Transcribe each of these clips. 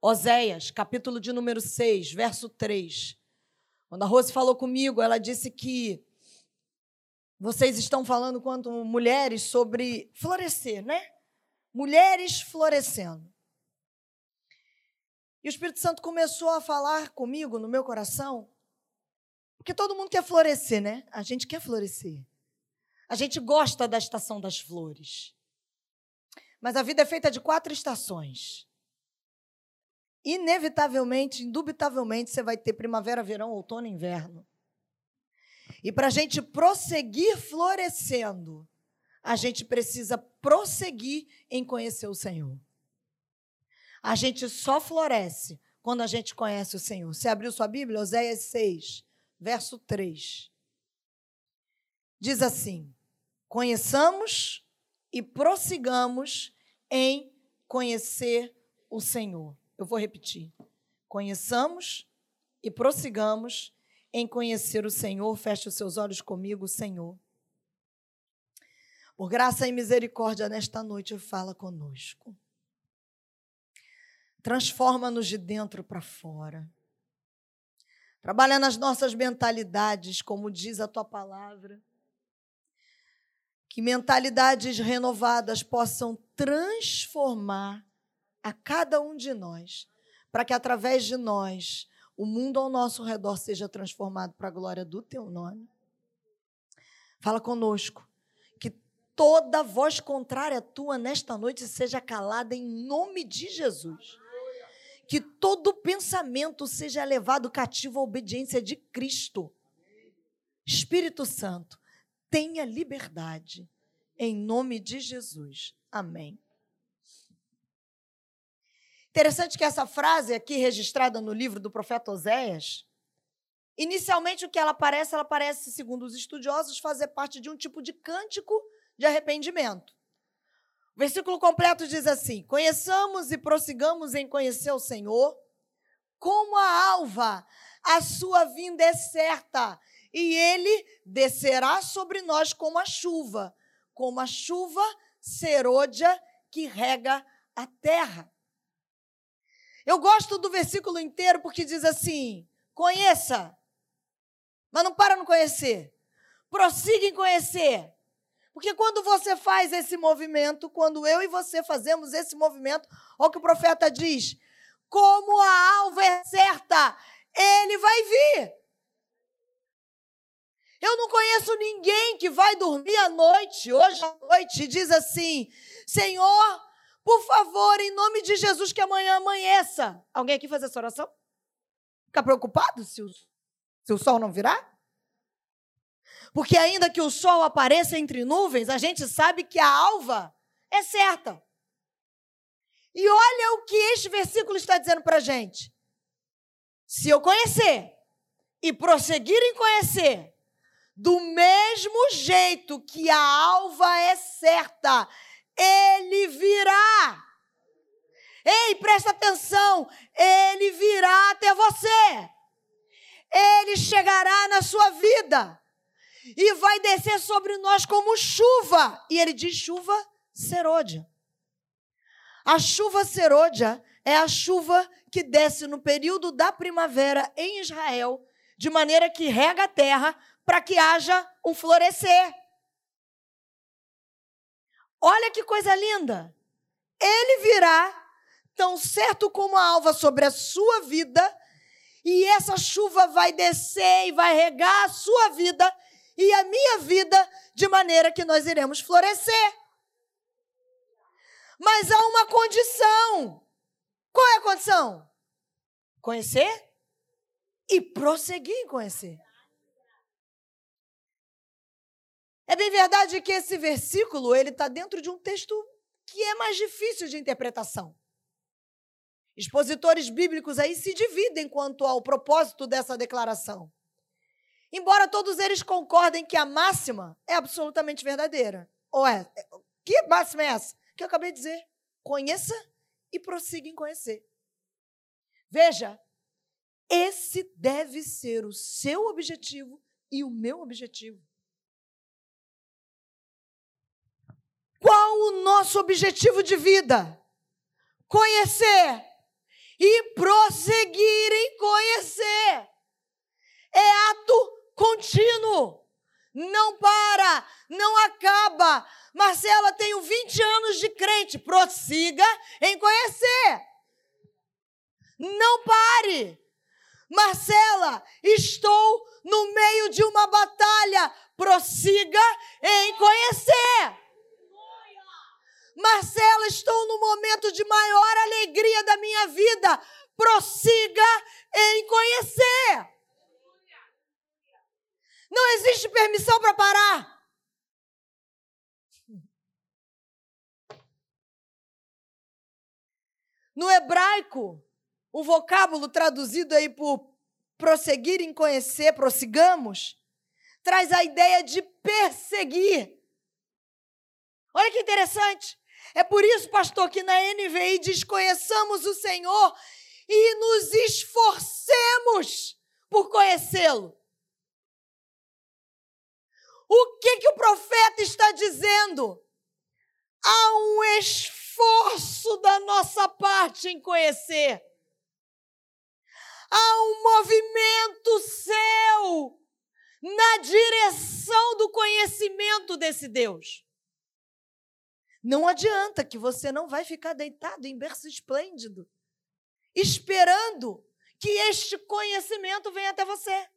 Oséias, capítulo de número 6, verso 3. Quando a Rose falou comigo, ela disse que vocês estão falando quanto mulheres sobre florescer, né? Mulheres florescendo. E o Espírito Santo começou a falar comigo no meu coração, porque todo mundo quer florescer, né? A gente quer florescer. A gente gosta da estação das flores. Mas a vida é feita de quatro estações. Inevitavelmente, indubitavelmente, você vai ter primavera, verão, outono e inverno. E para a gente prosseguir florescendo, a gente precisa prosseguir em conhecer o Senhor. A gente só floresce quando a gente conhece o Senhor. Você abriu sua Bíblia? Oséias 6, verso 3. Diz assim: Conheçamos e prossigamos em conhecer o Senhor. Eu vou repetir. Conheçamos e prossigamos em conhecer o Senhor. Feche os seus olhos comigo, Senhor. Por graça e misericórdia, nesta noite, fala conosco. Transforma-nos de dentro para fora. Trabalha nas nossas mentalidades, como diz a tua palavra. Que mentalidades renovadas possam transformar a cada um de nós, para que através de nós o mundo ao nosso redor seja transformado para a glória do teu nome. Fala conosco. Que toda voz contrária tua nesta noite seja calada em nome de Jesus. Que todo pensamento seja levado cativo à obediência de Cristo. Espírito Santo, tenha liberdade. Em nome de Jesus. Amém. Interessante que essa frase aqui registrada no livro do profeta Oséias, inicialmente o que ela parece, ela parece, segundo os estudiosos, fazer parte de um tipo de cântico de arrependimento. O versículo completo diz assim: Conheçamos e prossigamos em conhecer o Senhor, como a alva, a sua vinda é certa, e ele descerá sobre nós como a chuva, como a chuva serôdia que rega a terra. Eu gosto do versículo inteiro porque diz assim: conheça, mas não para no conhecer, prossiga em conhecer. Porque quando você faz esse movimento, quando eu e você fazemos esse movimento, olha o que o profeta diz: como a alva é certa, ele vai vir. Eu não conheço ninguém que vai dormir à noite, hoje à noite, e diz assim: Senhor, por favor, em nome de Jesus, que amanhã amanheça. Alguém aqui faz essa oração? Fica preocupado se o, se o sol não virar? Porque ainda que o sol apareça entre nuvens, a gente sabe que a alva é certa. E olha o que este versículo está dizendo para a gente. Se eu conhecer e prosseguir em conhecer, do mesmo jeito que a alva é certa, ele virá. Ei, presta atenção, ele virá até você. Ele chegará na sua vida e vai descer sobre nós como chuva. E ele diz chuva serôdia. A chuva serôdia é a chuva que desce no período da primavera em Israel, de maneira que rega a terra para que haja um florescer. Olha que coisa linda! Ele virá tão certo como a alva sobre a sua vida, e essa chuva vai descer e vai regar a sua vida e a minha vida, de maneira que nós iremos florescer. Mas há uma condição. Qual é a condição? Conhecer e prosseguir em conhecer. É bem verdade que esse versículo ele está dentro de um texto que é mais difícil de interpretação. Expositores bíblicos aí se dividem quanto ao propósito dessa declaração. Embora todos eles concordem que a máxima é absolutamente verdadeira. Ou é? Que máxima é essa? Que eu acabei de dizer. Conheça e prossiga em conhecer. Veja, esse deve ser o seu objetivo e o meu objetivo. Qual o nosso objetivo de vida? Conhecer e prosseguir em conhecer. É ato contínuo. Não para, não acaba. Marcela, tenho 20 anos de crente. Prossiga em conhecer. Não pare. Marcela, estou no meio de uma batalha. Prossiga em conhecer. Marcela, estou no momento de maior alegria da minha vida. Prossiga em conhecer. Não existe permissão para parar. No hebraico, o vocábulo traduzido aí por prosseguir em conhecer, prossigamos, traz a ideia de perseguir. Olha que interessante. É por isso, pastor, que na NVI diz: conheçamos o Senhor e nos esforcemos por conhecê-lo. O que, que o profeta está dizendo? Há um esforço da nossa parte em conhecer. Há um movimento seu na direção do conhecimento desse Deus. Não adianta que você não vai ficar deitado em berço esplêndido, esperando que este conhecimento venha até você.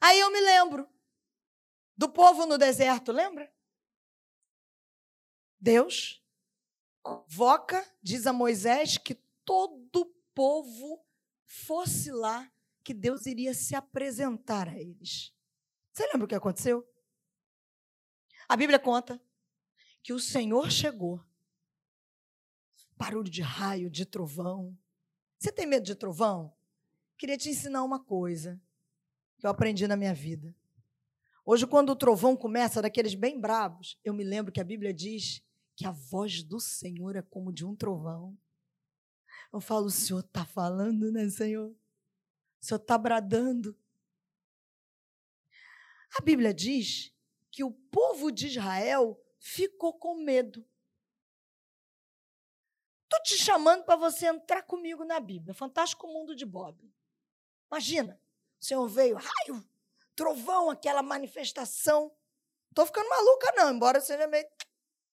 Aí eu me lembro do povo no deserto, lembra? Deus convoca, diz a Moisés, que todo o povo fosse lá, que Deus iria se apresentar a eles. Você lembra o que aconteceu? A Bíblia conta que o Senhor chegou. Barulho de raio, de trovão. Você tem medo de trovão? Queria te ensinar uma coisa que eu aprendi na minha vida. Hoje, quando o trovão começa, daqueles bem bravos, eu me lembro que a Bíblia diz que a voz do Senhor é como de um trovão. Eu falo, o Senhor está falando, né, Senhor? O Senhor está bradando. A Bíblia diz que o povo de Israel ficou com medo. Estou te chamando para você entrar comigo na Bíblia. Fantástico mundo de Bob. Imagina, o Senhor veio, raio, trovão, aquela manifestação. Estou ficando maluca, não, embora seja meio.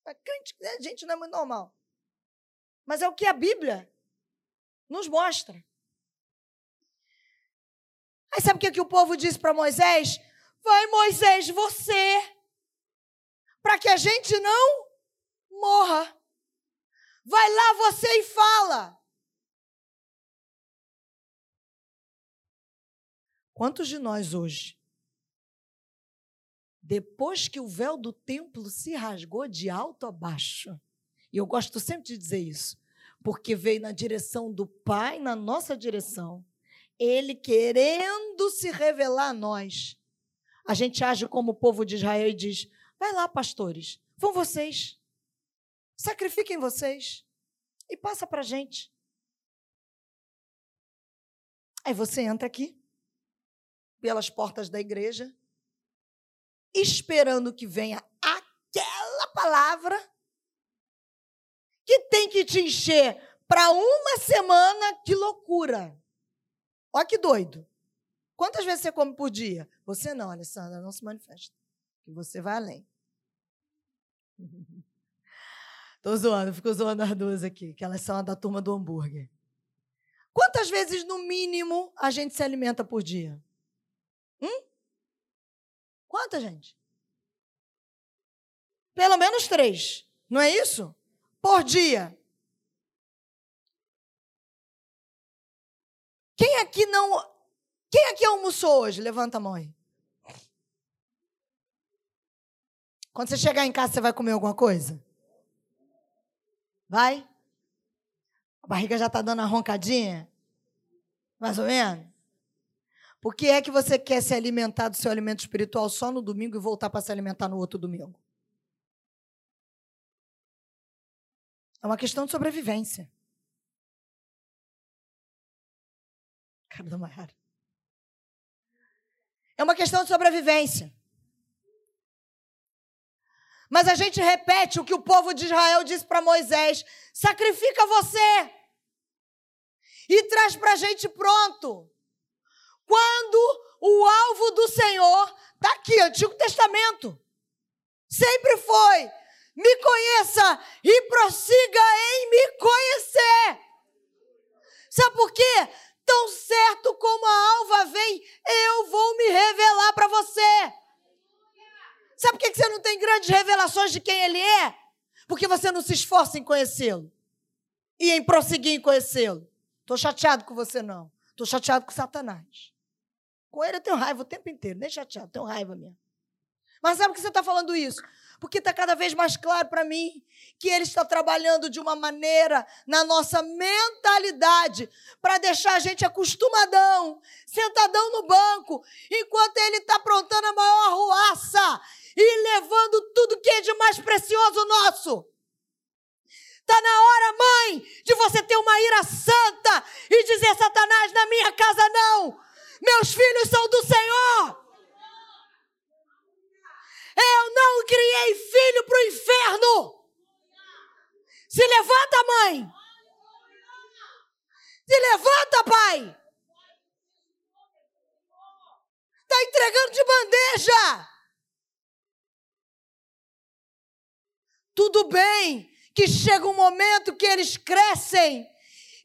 A crente, a gente não é muito normal. Mas é o que a Bíblia nos mostra. Aí sabe o que, que o povo disse para Moisés? Vai, Moisés, você, para que a gente não morra. Vai lá você e fala. Quantos de nós hoje, depois que o véu do templo se rasgou de alto a baixo, e eu gosto sempre de dizer isso, porque veio na direção do Pai, na nossa direção, ele querendo se revelar a nós, a gente age como o povo de Israel e diz: vai lá, pastores, vão vocês, sacrifiquem vocês e passa para a gente. Aí você entra aqui, pelas portas da igreja, esperando que venha aquela palavra que tem que te encher para uma semana. Que loucura! Olha que doido. Quantas vezes você come por dia? Você não, Alessandra, não se manifesta. Que você vai além. Estou zoando, fico zoando as duas aqui, que elas são a da turma do hambúrguer. Quantas vezes, no mínimo, a gente se alimenta por dia? Hum? Quanta gente? Pelo menos três, não é isso? Por dia. Quem aqui não. Quem aqui almoçou hoje? Levanta a mão aí. Quando você chegar em casa, você vai comer alguma coisa? Vai? A barriga já está dando a roncadinha? Mais ou menos? Por que é que você quer se alimentar do seu alimento espiritual só no domingo e voltar para se alimentar no outro domingo? É uma questão de sobrevivência. Cara da Mayara. É uma questão de sobrevivência. Mas a gente repete o que o povo de Israel disse para Moisés: sacrifica você. e traz para a gente pronto. Quando o alvo do Senhor está aqui, Antigo Testamento. Sempre foi. Me conheça e prossiga em me conhecer. Sabe por quê? Tão certo como a alva vem, eu vou me revelar para você. Sabe por que você não tem grandes revelações de quem ele é? Porque você não se esforça em conhecê-lo e em prosseguir em conhecê-lo. Estou chateado com você, não. Estou chateado com Satanás. Com ele eu tenho raiva o tempo inteiro, nem chateado, tenho raiva mesmo. Mas sabe por que você está falando isso? Porque está cada vez mais claro para mim que ele está trabalhando de uma maneira na nossa mentalidade para deixar a gente acostumadão, sentadão no banco, enquanto ele está aprontando a maior arruaça e levando tudo que é de mais precioso nosso. Está na hora, mãe, de você ter uma ira santa e dizer: Satanás, na minha casa não. Meus filhos são do Senhor. Eu não criei filho para o inferno. Se levanta, mãe. Se levanta, pai. Está entregando de bandeja. Tudo bem que chega um momento que eles crescem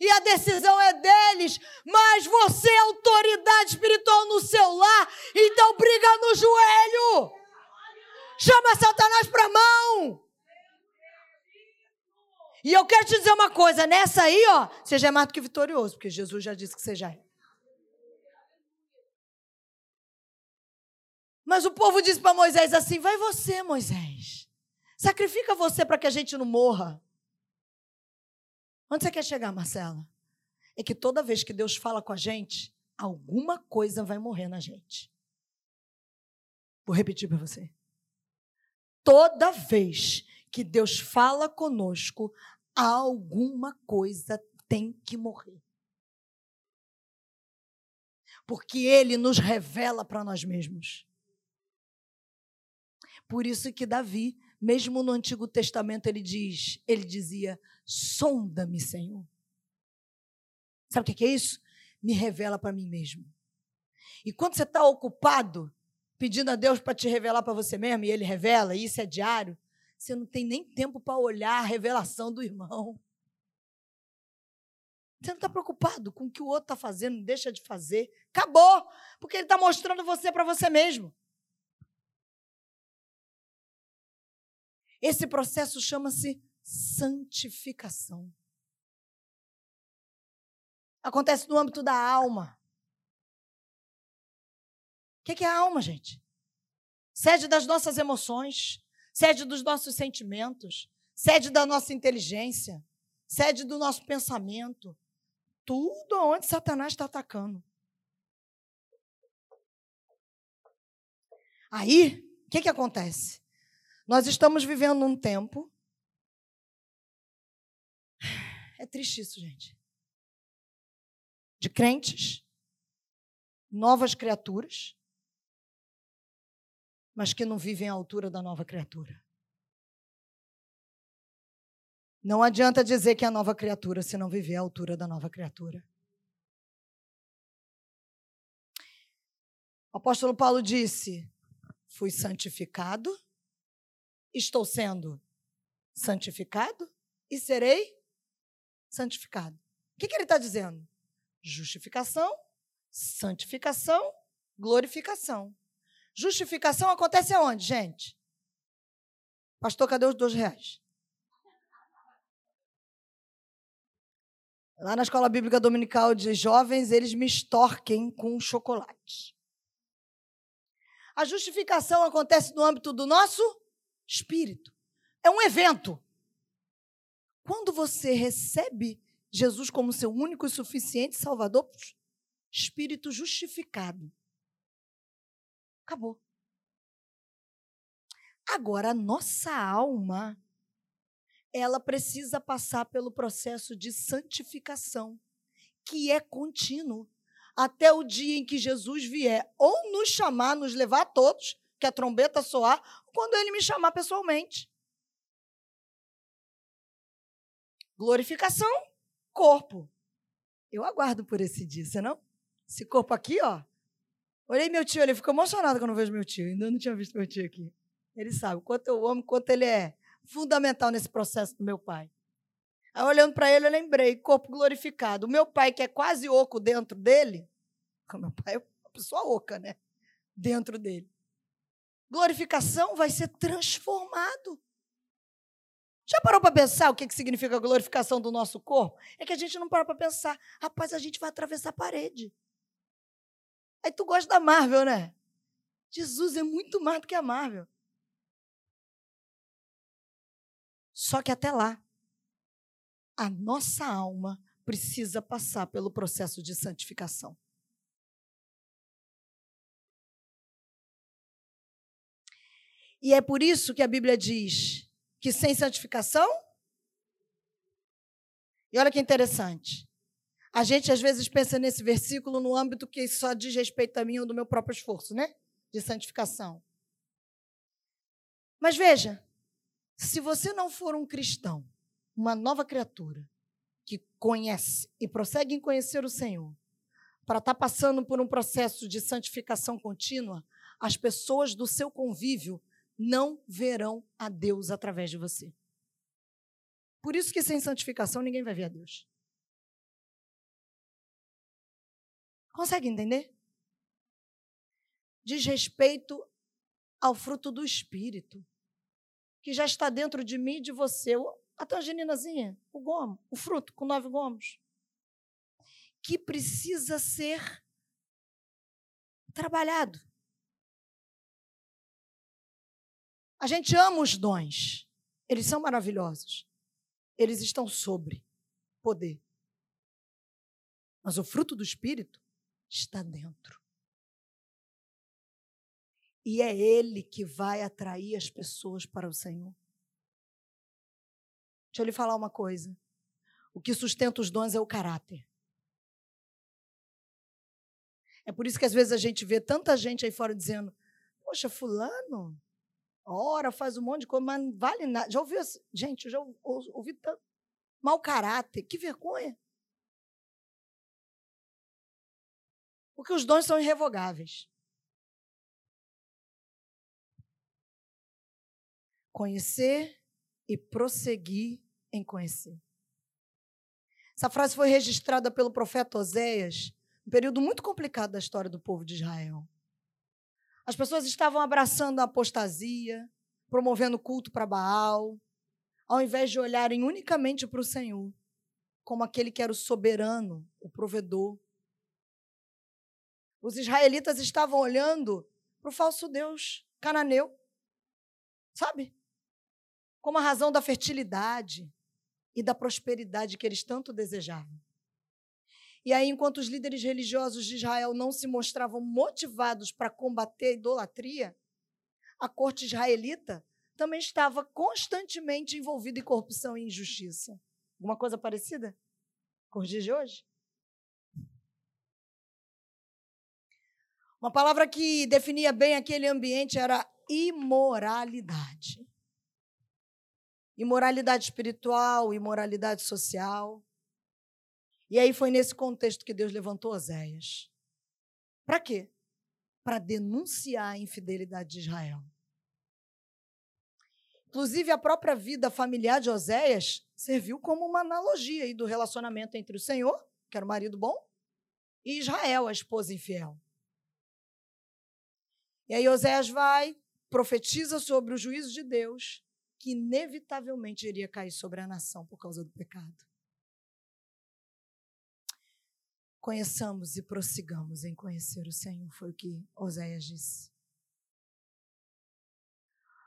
e a decisão é deles, mas você é autoridade espiritual no seu lar, então briga no joelho. Chama Satanás para a mão. E eu quero te dizer uma coisa, nessa aí, ó, você já é mais do que vitorioso, porque Jesus já disse que você já é. Mas o povo disse para Moisés assim: vai você, Moisés. Sacrifica você para que a gente não morra. Onde você quer chegar, Marcela? É que toda vez que Deus fala com a gente, alguma coisa vai morrer na gente. Vou repetir para você. Toda vez que Deus fala conosco, alguma coisa tem que morrer. Porque Ele nos revela para nós mesmos. Por isso que Davi mesmo no Antigo Testamento ele diz, ele dizia: "Sonda-me, Senhor". Sabe o que é isso? Me revela para mim mesmo. E quando você está ocupado pedindo a Deus para te revelar para você mesmo e Ele revela, e isso é diário, você não tem nem tempo para olhar a revelação do irmão. Você não está preocupado com o que o outro está fazendo, deixa de fazer. Acabou, porque ele está mostrando você para você mesmo. Esse processo chama-se santificação. Acontece no âmbito da alma. O que é a alma, gente? Sede das nossas emoções, sede dos nossos sentimentos, sede da nossa inteligência, sede do nosso pensamento. Tudo onde Satanás está atacando. Aí, o que, que acontece? Nós estamos vivendo um tempo. É triste isso, gente. De crentes, novas criaturas, mas que não vivem à altura da nova criatura. Não adianta dizer que é a nova criatura se não viver à altura da nova criatura. O apóstolo Paulo disse: Fui santificado estou sendo santificado e serei santificado. O que, que ele está dizendo? Justificação, santificação, glorificação. Justificação acontece aonde, gente? Pastor, cadê os dois reais? Lá na Escola Bíblica Dominical de Jovens, eles me extorquem com chocolate. A justificação acontece no âmbito do nosso espírito. É um evento. Quando você recebe Jesus como seu único e suficiente Salvador, espírito justificado. Acabou. Agora, a nossa alma, ela precisa passar pelo processo de santificação, que é contínuo, até o dia em que Jesus vier ou nos chamar, nos levar a todos, que a trombeta soar, quando ele me chamar pessoalmente. Glorificação, corpo. Eu aguardo por esse dia, você não? Esse corpo aqui, ó. Olhei meu tio, ele ficou emocionado quando eu vejo meu tio. Ainda não tinha visto meu tio aqui. Ele sabe o quanto eu amo, quanto ele é fundamental nesse processo do meu pai. Aí, olhando para ele, eu lembrei, corpo glorificado. O meu pai, que é quase oco dentro dele, meu pai é uma pessoa oca, né? Dentro dele. Glorificação vai ser transformado. Já parou para pensar o que, que significa a glorificação do nosso corpo? É que a gente não para para pensar. Rapaz, a gente vai atravessar a parede. Aí tu gosta da Marvel, né? Jesus é muito mais do que a Marvel. Só que até lá, a nossa alma precisa passar pelo processo de santificação. E é por isso que a Bíblia diz que sem santificação. E olha que interessante. A gente às vezes pensa nesse versículo no âmbito que só diz respeito a mim ou do meu próprio esforço, né? De santificação. Mas veja, se você não for um cristão, uma nova criatura, que conhece e prossegue em conhecer o Senhor, para estar tá passando por um processo de santificação contínua, as pessoas do seu convívio não verão a Deus através de você. Por isso que sem santificação ninguém vai ver a Deus. Consegue entender? Diz respeito ao fruto do Espírito, que já está dentro de mim e de você. A tangerinazinha, o gomo, o fruto com nove gomos, que precisa ser trabalhado. A gente ama os dons. Eles são maravilhosos. Eles estão sobre poder. Mas o fruto do Espírito está dentro. E é Ele que vai atrair as pessoas para o Senhor. Deixa eu lhe falar uma coisa. O que sustenta os dons é o caráter. É por isso que às vezes a gente vê tanta gente aí fora dizendo: Poxa, Fulano, ora, faz um monte de coisa, mas não vale nada. Já ouviu? Gente, eu já ouvi tanto. Mau caráter, que vergonha. Porque os dons são irrevogáveis. Conhecer e prosseguir em conhecer. Essa frase foi registrada pelo profeta Oséias, um período muito complicado da história do povo de Israel. As pessoas estavam abraçando a apostasia, promovendo culto para Baal, ao invés de olharem unicamente para o Senhor, como aquele que era o soberano, o provedor. Os israelitas estavam olhando para o falso Deus cananeu, sabe? Como a razão da fertilidade e da prosperidade que eles tanto desejavam. E aí, enquanto os líderes religiosos de Israel não se mostravam motivados para combater a idolatria, a corte israelita também estava constantemente envolvida em corrupção e injustiça. Alguma coisa parecida com os dias de hoje? Uma palavra que definia bem aquele ambiente era imoralidade. Imoralidade espiritual, imoralidade social. E aí foi nesse contexto que Deus levantou Oséias. Para quê? Para denunciar a infidelidade de Israel. Inclusive, a própria vida familiar de Oséias serviu como uma analogia aí do relacionamento entre o Senhor, que era o marido bom, e Israel, a esposa infiel. E aí Oséias vai, profetiza sobre o juízo de Deus, que inevitavelmente iria cair sobre a nação por causa do pecado. Conheçamos e prossigamos em conhecer o Senhor, foi o que Oséias disse.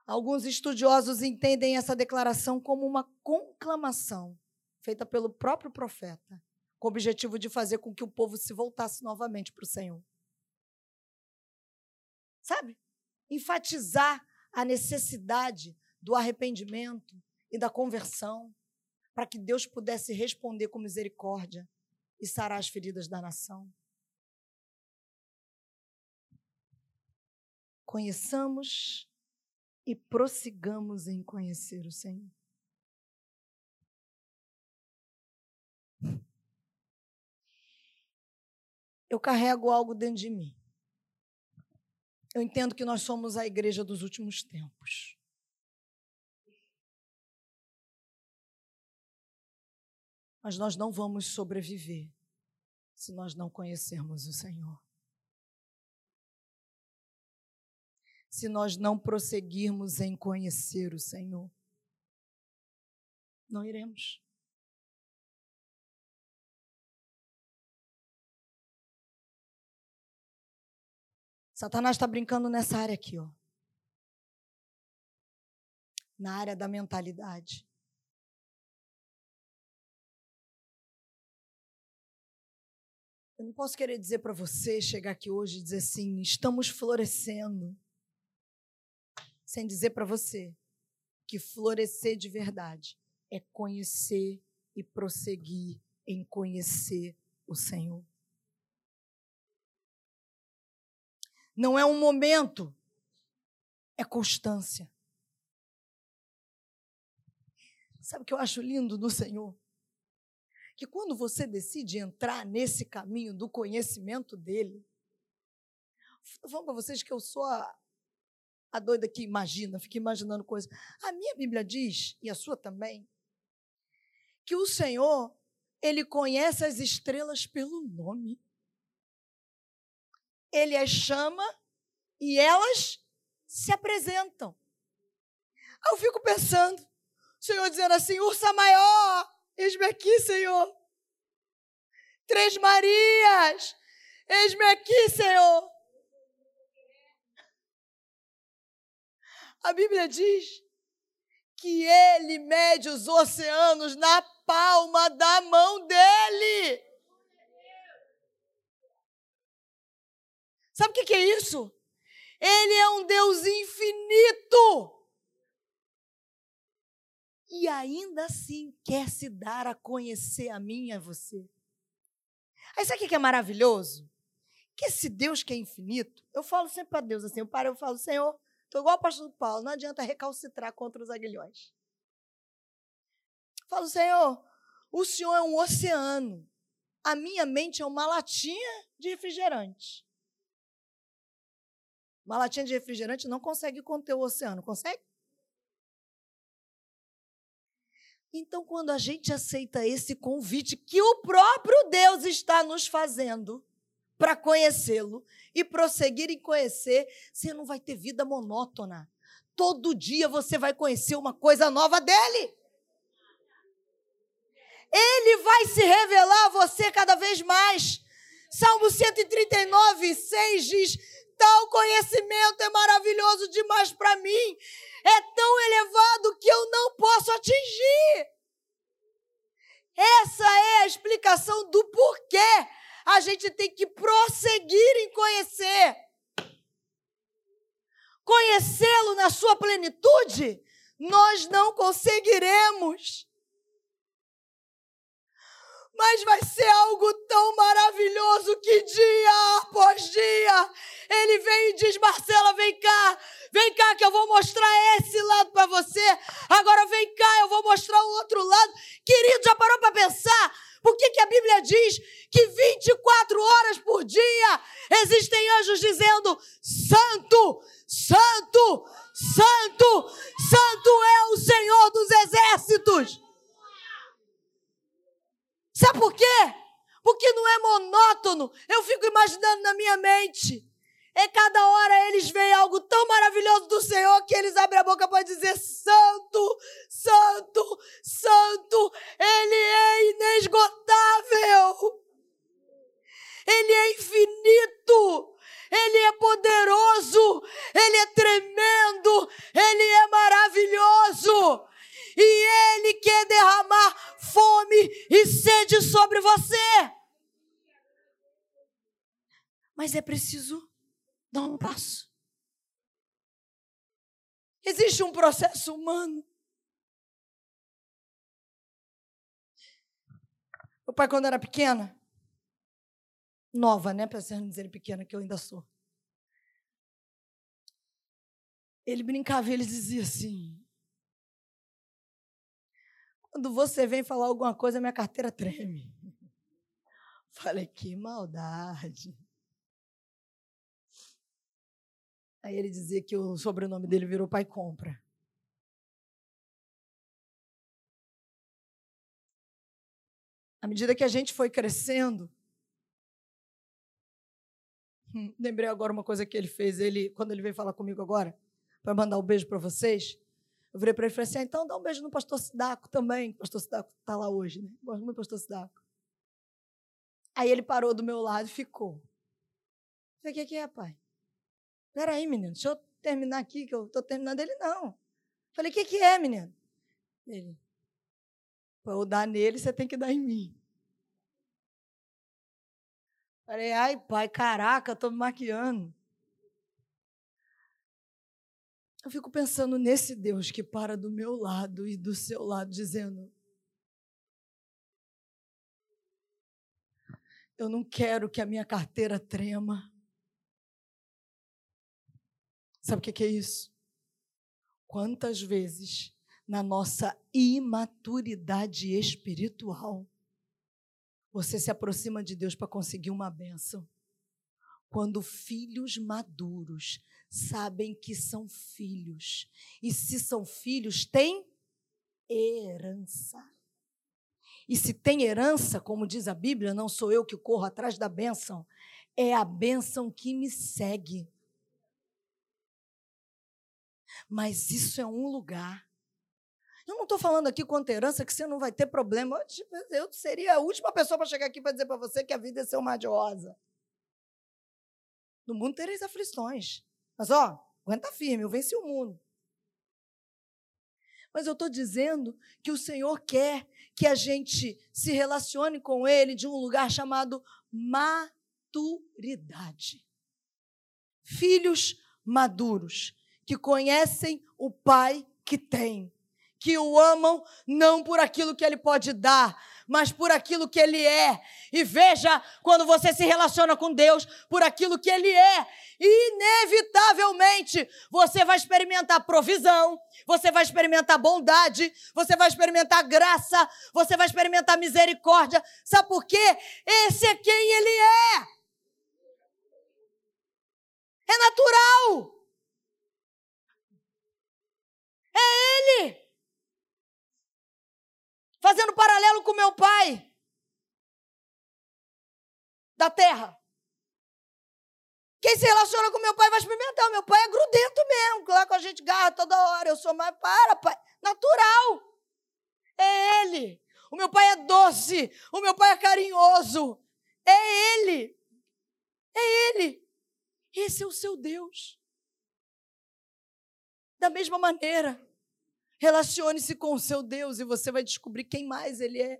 Alguns estudiosos entendem essa declaração como uma conclamação feita pelo próprio profeta, com o objetivo de fazer com que o povo se voltasse novamente para o Senhor. Sabe? Enfatizar a necessidade do arrependimento e da conversão, para que Deus pudesse responder com misericórdia e sarar as feridas da nação. Conheçamos e prossigamos em conhecer o Senhor. eu carrego algo dentro de mim. Eu entendo que nós somos a igreja dos últimos tempos. Mas nós não vamos sobreviver se nós não conhecermos o Senhor. Se nós não prosseguirmos em conhecer o Senhor, não iremos. Satanás está brincando nessa área aqui, ó. Na área da mentalidade. Eu não posso querer dizer para você chegar aqui hoje e dizer assim, estamos florescendo, sem dizer para você que florescer de verdade é conhecer e prosseguir em conhecer o Senhor. Não é um momento, é constância. Sabe o que eu acho lindo no Senhor? Que quando você decide entrar nesse caminho do conhecimento dele, eu falo para vocês que eu sou a, a doida que imagina, fica imaginando coisas. A minha Bíblia diz, e a sua também, que o Senhor, ele conhece as estrelas pelo nome ele as chama e elas se apresentam. Eu fico pensando, o Senhor dizendo assim: Ursa maior, eis-me aqui, Senhor. Três Marias, eis-me aqui, Senhor. A Bíblia diz que ele mede os oceanos na palma da mão dele. Sabe o que é isso? Ele é um Deus infinito. E ainda assim quer se dar a conhecer a mim e a você. Aí sabe o que é maravilhoso? Que esse Deus que é infinito, eu falo sempre para Deus assim, eu paro eu falo, Senhor, estou igual o apóstolo Paulo, não adianta recalcitrar contra os aguilhões. Eu falo, Senhor, o Senhor é um oceano. A minha mente é uma latinha de refrigerante. Uma latinha de refrigerante não consegue conter o oceano, consegue? Então, quando a gente aceita esse convite que o próprio Deus está nos fazendo para conhecê-lo e prosseguir em conhecer, você não vai ter vida monótona. Todo dia você vai conhecer uma coisa nova dele. Ele vai se revelar a você cada vez mais. Salmo 139, 6 diz: Tal conhecimento é maravilhoso demais para mim. É tão elevado que eu não posso atingir. Essa é a explicação do porquê a gente tem que prosseguir em conhecer. Conhecê-lo na sua plenitude, nós não conseguiremos mas vai ser algo tão maravilhoso que dia após dia ele vem e diz: Marcela, vem cá, vem cá que eu vou mostrar esse lado para você. Agora vem cá, eu vou mostrar o outro lado. Querido, já parou para pensar? Por que, que a Bíblia diz que 24 horas por dia existem anjos dizendo: Santo, Santo, Santo, Santo é o Senhor dos exércitos? Sabe por quê? Porque não é monótono. Eu fico imaginando na minha mente. E cada hora eles veem algo tão maravilhoso do Senhor que eles abrem a boca para dizer: Santo, Santo, Santo, Ele é inesgotável, Ele é infinito, Ele é poderoso, Ele é tremendo, Ele é maravilhoso e Ele quer derramar fome e sede sobre você. Mas é preciso dar um passo. Existe um processo humano. Meu pai, quando era pequena, nova, né? Para não dizer pequena, que eu ainda sou. Ele brincava e ele dizia assim: quando você vem falar alguma coisa, minha carteira treme. Falei, que maldade. Aí ele dizia que o sobrenome dele virou pai compra. À medida que a gente foi crescendo, hum, lembrei agora uma coisa que ele fez, ele quando ele veio falar comigo agora, para mandar um beijo para vocês, eu virei para ele e falei assim: ah, então dá um beijo no pastor Sidaco também. O pastor Sidaco está lá hoje, né? Gosto muito do pastor Sidaco. Aí ele parou do meu lado e ficou. Falei: o que, que é, pai? Peraí, menino, deixa eu terminar aqui, que eu estou terminando. Ele não. Falei: o que, que é, menino? Ele: para eu dar nele, você tem que dar em mim. Falei: ai, pai, caraca, estou me maquiando. Eu fico pensando nesse Deus que para do meu lado e do seu lado, dizendo: Eu não quero que a minha carteira trema. Sabe o que é isso? Quantas vezes, na nossa imaturidade espiritual, você se aproxima de Deus para conseguir uma bênção? Quando filhos maduros sabem que são filhos. E se são filhos, têm herança. E se tem herança, como diz a Bíblia, não sou eu que corro atrás da bênção, é a bênção que me segue. Mas isso é um lugar. Eu não estou falando aqui quanto herança que você não vai ter problema. Eu seria a última pessoa para chegar aqui para dizer para você que a vida é ser uma de rosa. No mundo tereis aflições. Mas, ó, aguenta firme, eu venci o mundo. Mas eu estou dizendo que o Senhor quer que a gente se relacione com Ele de um lugar chamado maturidade. Filhos maduros, que conhecem o Pai que tem, que o amam não por aquilo que Ele pode dar, mas por aquilo que Ele é. E veja, quando você se relaciona com Deus por aquilo que Ele é, inevitavelmente você vai experimentar provisão, você vai experimentar bondade, você vai experimentar graça, você vai experimentar misericórdia. Sabe por quê? Esse é quem Ele é. É natural. É Ele fazendo paralelo com meu pai da terra. Quem se relaciona com meu pai vai experimentar. Meu pai é grudento mesmo, lá com a gente garra toda hora. Eu sou mais para, pai. Natural. É ele. O meu pai é doce. O meu pai é carinhoso. É ele. É ele. Esse é o seu Deus. Da mesma maneira, Relacione-se com o seu Deus e você vai descobrir quem mais Ele é,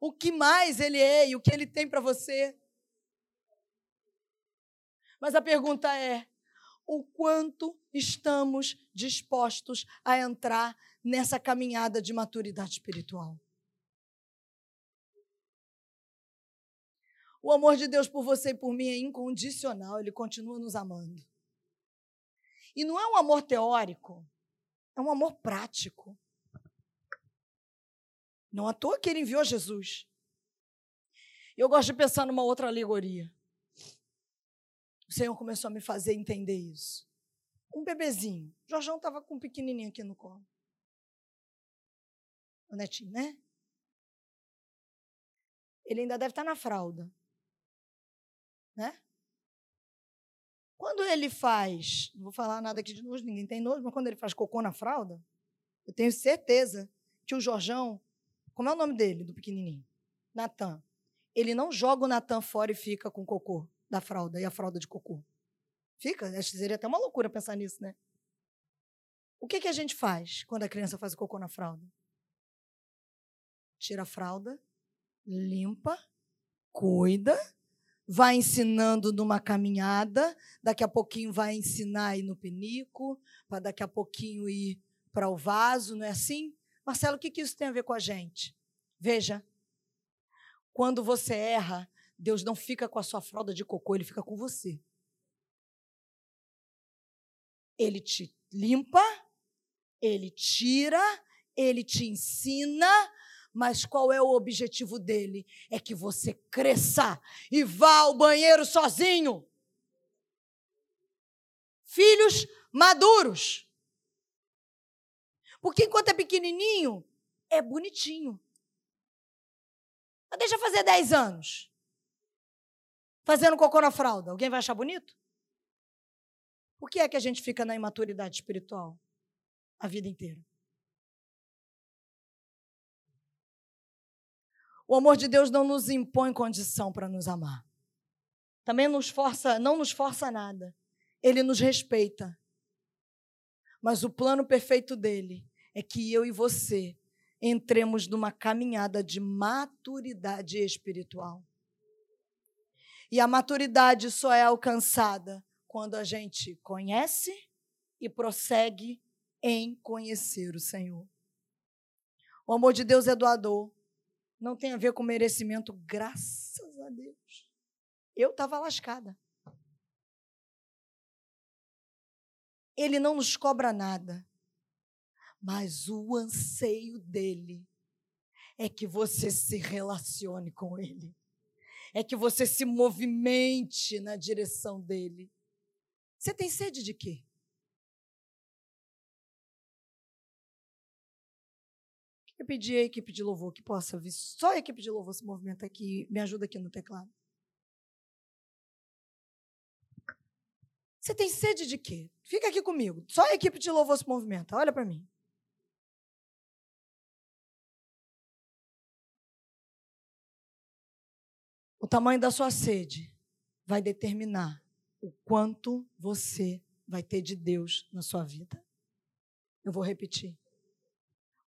o que mais Ele é e o que Ele tem para você. Mas a pergunta é: o quanto estamos dispostos a entrar nessa caminhada de maturidade espiritual? O amor de Deus por você e por mim é incondicional, Ele continua nos amando. E não é um amor teórico, é um amor prático. Não à toa que ele enviou Jesus. Eu gosto de pensar numa outra alegoria. O Senhor começou a me fazer entender isso. Um bebezinho. O Jorjão estava com um pequenininho aqui no colo. O netinho, né? Ele ainda deve estar na fralda. Né? Quando ele faz, não vou falar nada aqui de nojo, ninguém tem nojo, mas quando ele faz cocô na fralda, eu tenho certeza que o Jorjão, como é o nome dele, do pequenininho? Natan. Ele não joga o Natan fora e fica com o cocô da fralda e a fralda de cocô. Fica? Seria até uma loucura pensar nisso, né? O que, que a gente faz quando a criança faz o cocô na fralda? Tira a fralda, limpa, cuida vai ensinando numa caminhada, daqui a pouquinho vai ensinar a ir no penico, para daqui a pouquinho ir para o vaso, não é assim? Marcelo, o que, que isso tem a ver com a gente? Veja, quando você erra, Deus não fica com a sua fralda de cocô, ele fica com você. Ele te limpa, ele tira, ele te ensina, Mas qual é o objetivo dele? É que você cresça e vá ao banheiro sozinho. Filhos maduros. Porque enquanto é pequenininho, é bonitinho. Mas deixa fazer 10 anos. Fazendo cocô na fralda. Alguém vai achar bonito? Por que é que a gente fica na imaturidade espiritual a vida inteira? O amor de Deus não nos impõe condição para nos amar. Também nos força, não nos força nada. Ele nos respeita. Mas o plano perfeito dele é que eu e você entremos numa caminhada de maturidade espiritual. E a maturidade só é alcançada quando a gente conhece e prossegue em conhecer o Senhor. O amor de Deus é doador. Não tem a ver com merecimento, graças a Deus. Eu estava lascada. Ele não nos cobra nada. Mas o anseio dele é que você se relacione com ele. É que você se movimente na direção dele. Você tem sede de quê? Eu pedi à equipe de louvor que possa vir. Só a equipe de louvor se movimenta aqui. Me ajuda aqui no teclado. Você tem sede de quê? Fica aqui comigo. Só a equipe de louvor se movimenta. Olha para mim. O tamanho da sua sede vai determinar o quanto você vai ter de Deus na sua vida. Eu vou repetir.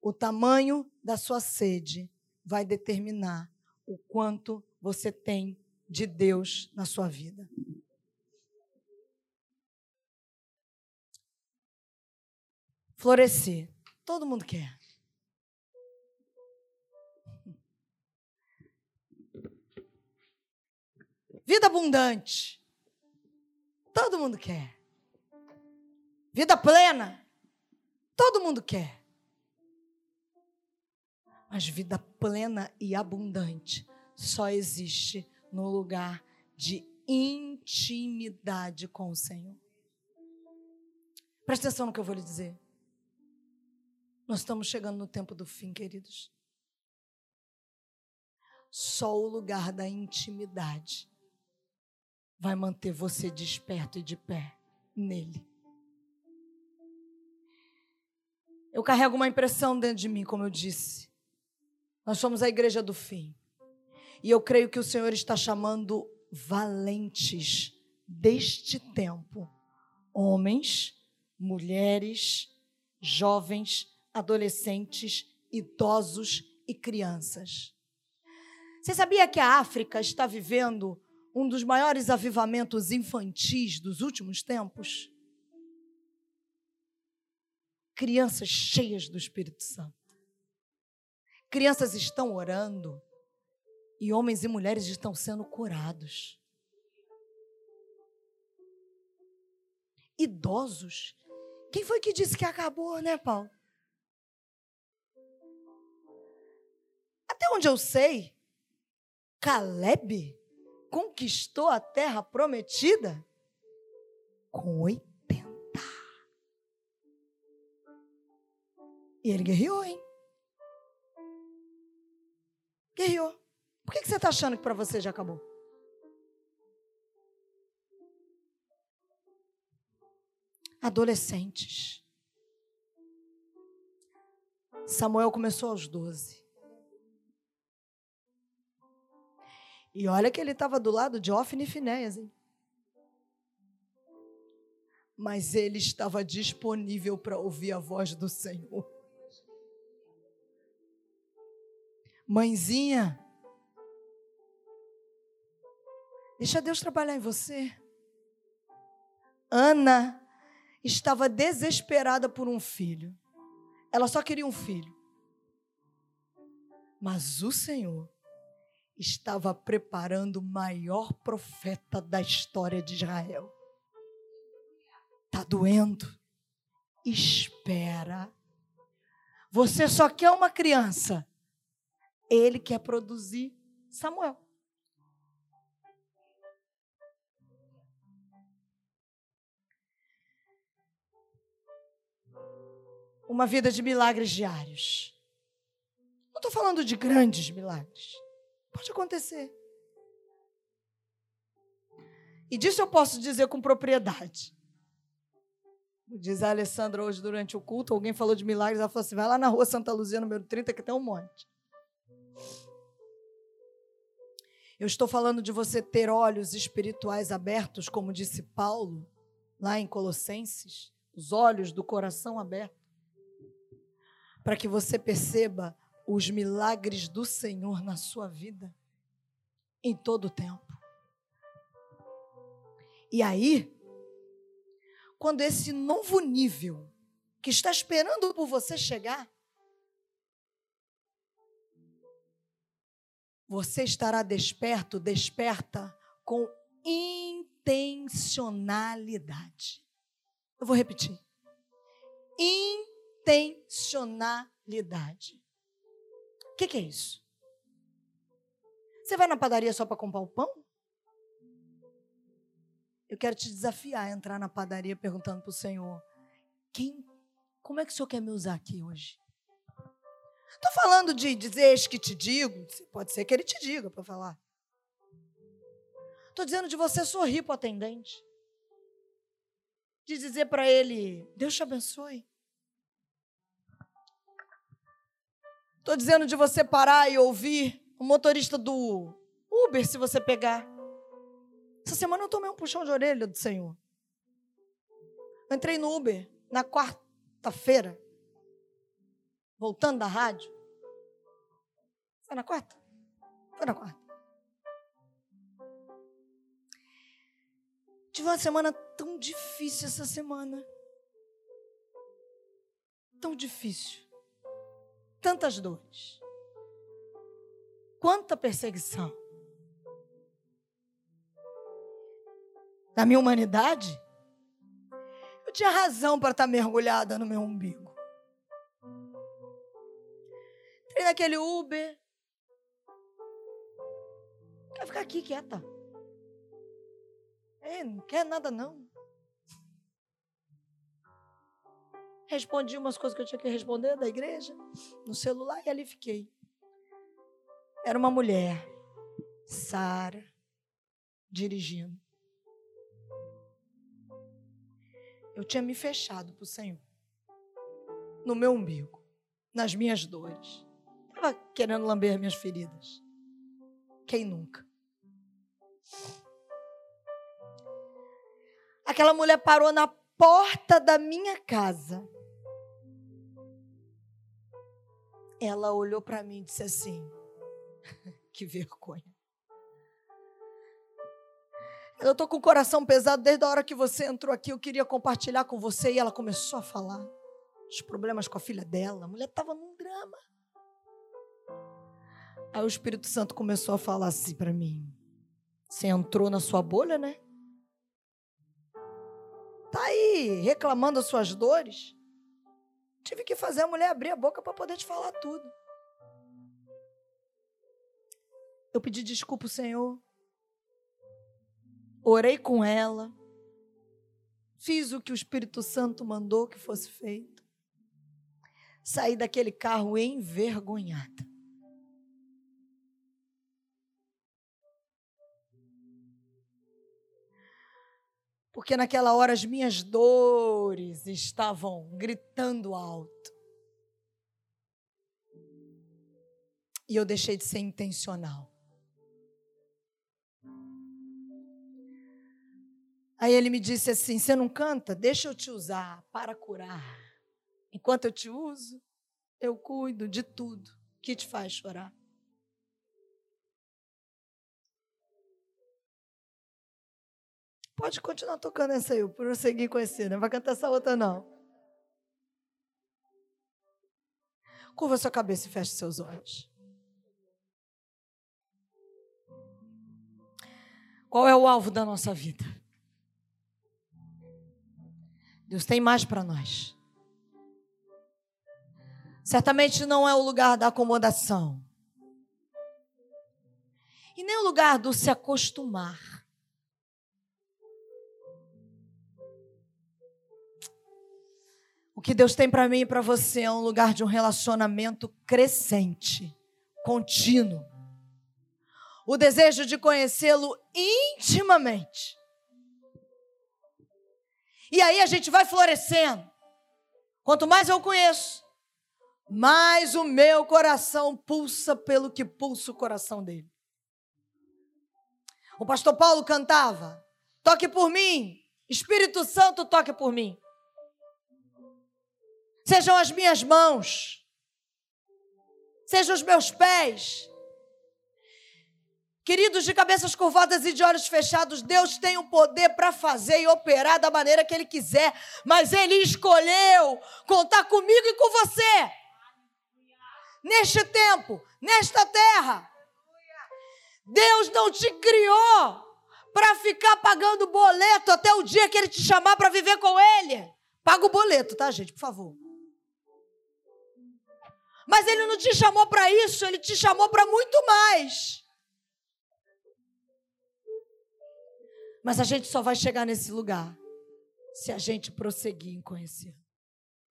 O tamanho da sua sede vai determinar o quanto você tem de Deus na sua vida. Florescer. Todo mundo quer. Vida abundante. Todo mundo quer. Vida plena. Todo mundo quer. Mas vida plena e abundante só existe no lugar de intimidade com o Senhor. Presta atenção no que eu vou lhe dizer. Nós estamos chegando no tempo do fim, queridos. Só o lugar da intimidade vai manter você desperto e de pé nele. Eu carrego uma impressão dentro de mim, como eu disse. Nós somos a igreja do fim. E eu creio que o Senhor está chamando valentes deste tempo, homens, mulheres, jovens, adolescentes, idosos e crianças. Você sabia que a África está vivendo um dos maiores avivamentos infantis dos últimos tempos? Crianças cheias do Espírito Santo. Crianças estão orando e homens e mulheres estão sendo curados. Idosos. Quem foi que disse que acabou, né, Paulo? Até onde eu sei, Caleb conquistou a terra prometida com 80. E ele guerreou, hein? Guerreou. Por que você está achando que para você já acabou? Adolescentes. Samuel começou aos 12. E olha que ele estava do lado de Ofne e Finéias, hein? Mas ele estava disponível para ouvir a voz do Senhor. Mãezinha, deixa Deus trabalhar em você. Ana estava desesperada por um filho. Ela só queria um filho. Mas o Senhor estava preparando o maior profeta da história de Israel. Está doendo? Espera. Você só quer uma criança. Ele quer produzir Samuel. Uma vida de milagres diários. Não estou falando de grandes milagres. Pode acontecer. E disso eu posso dizer com propriedade. Diz a Alessandra hoje durante o culto, alguém falou de milagres, ela falou assim: vai lá na rua Santa Luzia, número 30, que tem um monte. Eu estou falando de você ter olhos espirituais abertos, como disse Paulo, lá em Colossenses, os olhos do coração abertos, para que você perceba os milagres do Senhor na sua vida, em todo o tempo. E aí, quando esse novo nível que está esperando por você chegar, você estará desperto, desperta com intencionalidade. Eu vou repetir. Intencionalidade. O que, que, é isso? Você vai na padaria só para comprar o pão? Eu quero te desafiar a entrar na padaria perguntando para o Senhor: quem, como é que o Senhor quer me usar aqui hoje? Estou falando de dizer que te digo, pode ser que ele te diga para falar. Estou dizendo de você sorrir para o atendente. De dizer para ele: Deus te abençoe. Estou dizendo de você parar e ouvir o motorista do Uber, se você pegar. Essa semana eu tomei um puxão de orelha do Senhor. Eu entrei no Uber na quarta-feira, voltando da rádio. Foi na quarta? Foi na quarta. Tive uma semana tão difícil essa semana. Tão difícil. Tantas dores. Quanta perseguição. da minha humanidade, eu tinha razão para estar mergulhada no meu umbigo. Entrei naquele Uber. Quer ficar aqui quieta? É, não quer nada não. Respondi umas coisas que eu tinha que responder da igreja, no celular, e ali fiquei. Era uma mulher, Sara, dirigindo. Eu tinha me fechado para o Senhor. No meu umbigo. Nas minhas dores. Estava querendo lamber minhas feridas. Quem nunca? Aquela mulher parou na porta da minha casa. Ela olhou para mim e disse assim: Que vergonha. Eu estou com o coração pesado desde a hora que você entrou aqui. Eu queria compartilhar com você e ela começou a falar os problemas com a filha dela. A mulher estava num drama. Aí o Espírito Santo começou a falar assim para mim: Você entrou na sua bolha, né? Tá aí reclamando as suas dores. Tive que fazer a mulher abrir a boca para poder te falar tudo. Eu pedi desculpa ao Senhor orei com ela, fiz o que o Espírito Santo mandou que fosse feito, saí daquele carro envergonhada. Porque naquela hora as minhas dores estavam gritando alto. E eu deixei de ser intencional. Aí ele me disse assim: Você não canta? Deixa eu te usar para curar. Enquanto eu te uso, eu cuido de tudo que te faz chorar. Pode continuar tocando essa aí, prosseguir com esse, não vai cantar essa outra não. Curva sua cabeça e feche seus olhos. Qual é o alvo da nossa vida? Deus tem mais para nós. Certamente não é o lugar da acomodação. E nem o lugar do se acostumar. O que Deus tem para mim e para você é um lugar de um relacionamento crescente, contínuo. O desejo de conhecê-lo intimamente. E aí a gente vai florescendo. Quanto mais eu conheço, mais o meu coração pulsa pelo que pulsa o coração dele. O pastor Paulo cantava: Toque por mim, Espírito Santo, toque por mim. Sejam as minhas mãos, sejam os meus pés. Queridos de cabeças curvadas e de olhos fechados, Deus tem o poder para fazer e operar da maneira que Ele quiser, mas Ele escolheu contar comigo e com você. Neste tempo, nesta terra. Deus não te criou para ficar pagando boleto até o dia que Ele te chamar para viver com Ele. Paga o boleto, tá, gente? Por favor. Mas Ele não te chamou para isso, Ele te chamou para muito mais. Mas a gente só vai chegar nesse lugar se a gente prosseguir em conhecer.